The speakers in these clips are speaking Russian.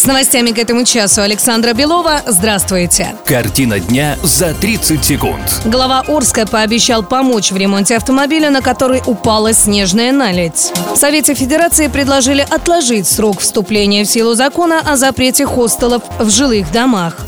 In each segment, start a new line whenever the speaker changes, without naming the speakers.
С новостями к этому часу Александра Белова. Здравствуйте.
Картина дня за 30 секунд.
Глава Орска пообещал помочь в ремонте автомобиля, на который упала снежная наледь. В Совете Федерации предложили отложить срок вступления в силу закона о запрете хостелов в жилых домах.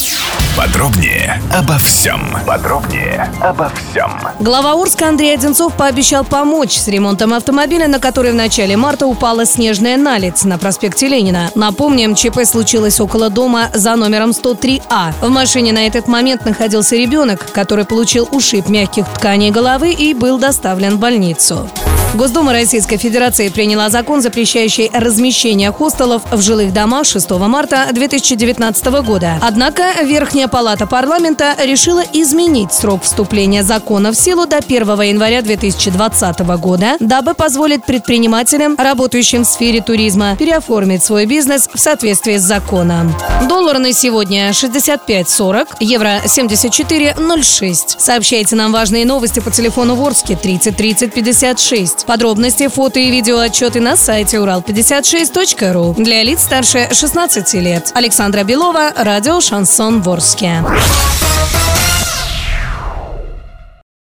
Подробнее обо всем. Подробнее обо всем.
Глава Орска Андрей Одинцов пообещал помочь с ремонтом автомобиля, на который в начале марта упала снежная наледь на проспекте Ленина. Напомним, ЧП случилось около дома за номером 103А. В машине на этот момент находился ребенок, который получил ушиб мягких тканей головы и был доставлен в больницу. Госдума Российской Федерации приняла закон, запрещающий размещение хостелов в жилых домах 6 марта 2019 года. Однако Верхняя палата парламента решила изменить срок вступления закона в силу до 1 января 2020 года, дабы позволить предпринимателям, работающим в сфере туризма, переоформить свой бизнес в соответствии с законом. Доллар на сегодня 65.40, евро 74.06. Сообщайте нам важные новости по телефону Ворске 30 30 56. Подробности, фото и видео отчеты на сайте урал56.ру для лиц старше 16 лет. Александра Белова, радио «Шансон Ворске».